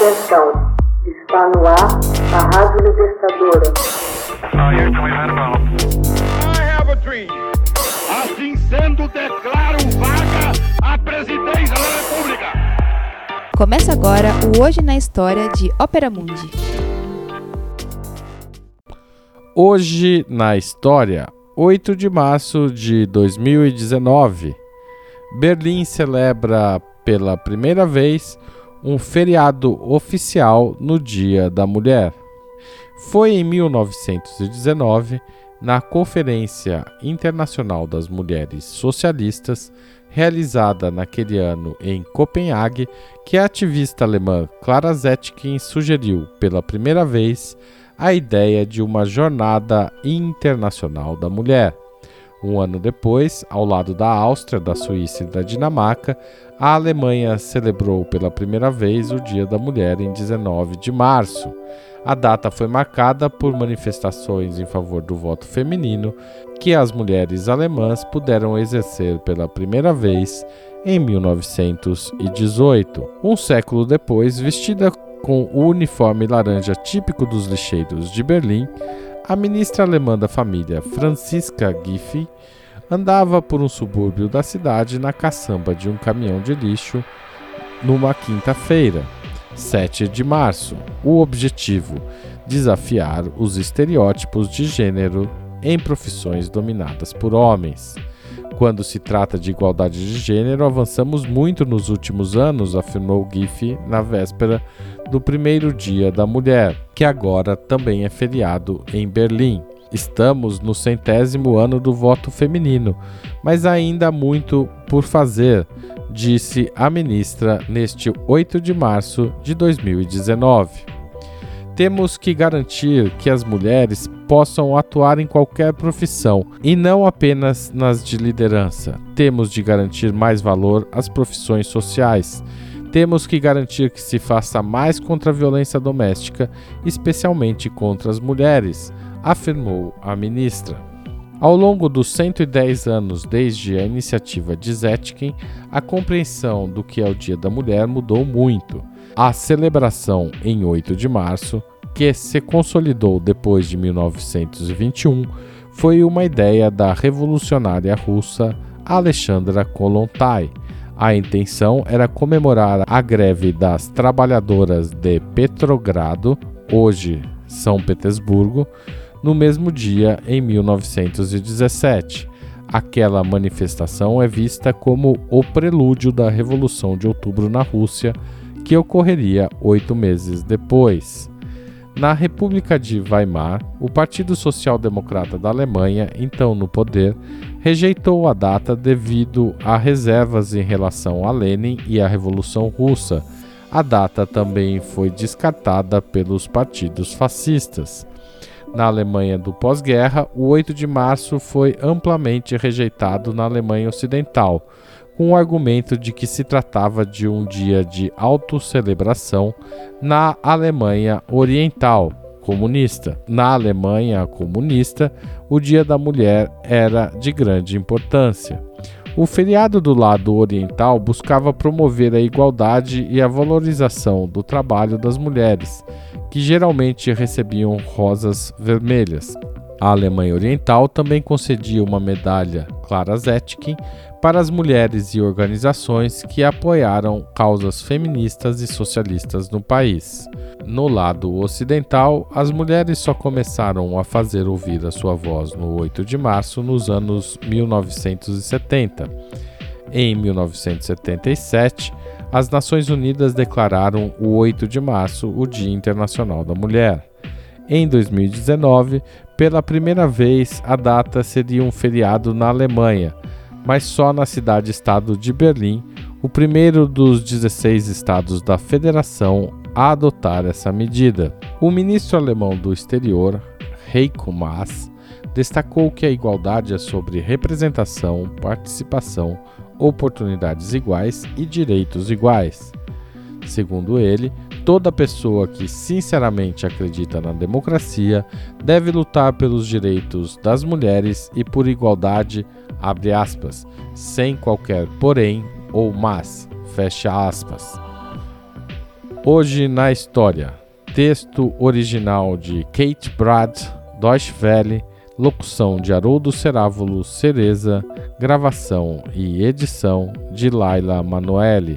Atenção, está no ar a Rádio Libertadora. Assim sendo, declaro vaga a presidência da República. Começa agora o Hoje na História de Ópera Mundi. Hoje na História, 8 de março de 2019. Berlim celebra pela primeira vez um feriado oficial no Dia da Mulher. Foi em 1919, na Conferência Internacional das Mulheres Socialistas, realizada naquele ano em Copenhague, que a ativista alemã Clara Zetkin sugeriu pela primeira vez a ideia de uma Jornada Internacional da Mulher. Um ano depois, ao lado da Áustria, da Suíça e da Dinamarca, a Alemanha celebrou pela primeira vez o Dia da Mulher em 19 de março. A data foi marcada por manifestações em favor do voto feminino que as mulheres alemãs puderam exercer pela primeira vez em 1918. Um século depois, vestida com o uniforme laranja típico dos lixeiros de Berlim, a ministra alemã da família, Franziska Giffey, andava por um subúrbio da cidade na caçamba de um caminhão de lixo numa quinta-feira, 7 de março. O objetivo: desafiar os estereótipos de gênero em profissões dominadas por homens. Quando se trata de igualdade de gênero, avançamos muito nos últimos anos, afirmou Giffey na véspera do primeiro Dia da Mulher, que agora também é feriado em Berlim. Estamos no centésimo ano do voto feminino, mas ainda há muito por fazer, disse a ministra neste 8 de março de 2019. Temos que garantir que as mulheres possam atuar em qualquer profissão e não apenas nas de liderança. Temos de garantir mais valor às profissões sociais temos que garantir que se faça mais contra a violência doméstica, especialmente contra as mulheres, afirmou a ministra. Ao longo dos 110 anos desde a iniciativa de Zetkin, a compreensão do que é o Dia da Mulher mudou muito. A celebração em 8 de março, que se consolidou depois de 1921, foi uma ideia da revolucionária russa Alexandra Kolontai, a intenção era comemorar a greve das trabalhadoras de Petrogrado, hoje São Petersburgo, no mesmo dia em 1917. Aquela manifestação é vista como o prelúdio da Revolução de Outubro na Rússia, que ocorreria oito meses depois. Na República de Weimar, o Partido Social Democrata da Alemanha, então no poder, rejeitou a data devido a reservas em relação a Lenin e à Revolução Russa. A data também foi descartada pelos partidos fascistas. Na Alemanha do pós-guerra, o 8 de março foi amplamente rejeitado na Alemanha Ocidental, com o argumento de que se tratava de um dia de autocelebração na Alemanha Oriental comunista. Na Alemanha comunista, o Dia da Mulher era de grande importância. O feriado do lado oriental buscava promover a igualdade e a valorização do trabalho das mulheres, que geralmente recebiam rosas vermelhas. A Alemanha Oriental também concedia uma medalha Clara Zetkin para as mulheres e organizações que apoiaram causas feministas e socialistas no país. No lado ocidental, as mulheres só começaram a fazer ouvir a sua voz no 8 de março nos anos 1970. Em 1977, as Nações Unidas declararam o 8 de março o Dia Internacional da Mulher. Em 2019, pela primeira vez, a data seria um feriado na Alemanha, mas só na cidade-estado de Berlim, o primeiro dos 16 estados da federação a adotar essa medida. O ministro alemão do exterior, Heiko Maas, destacou que a igualdade é sobre representação, participação, oportunidades iguais e direitos iguais. Segundo ele, toda pessoa que sinceramente acredita na democracia deve lutar pelos direitos das mulheres e por igualdade, abre aspas, sem qualquer porém ou mas, fecha aspas. Hoje na História. Texto original de Kate Brad, Deutsche Welle, locução de Haroldo Cerávulo Cereza, gravação e edição de Laila Manoeli.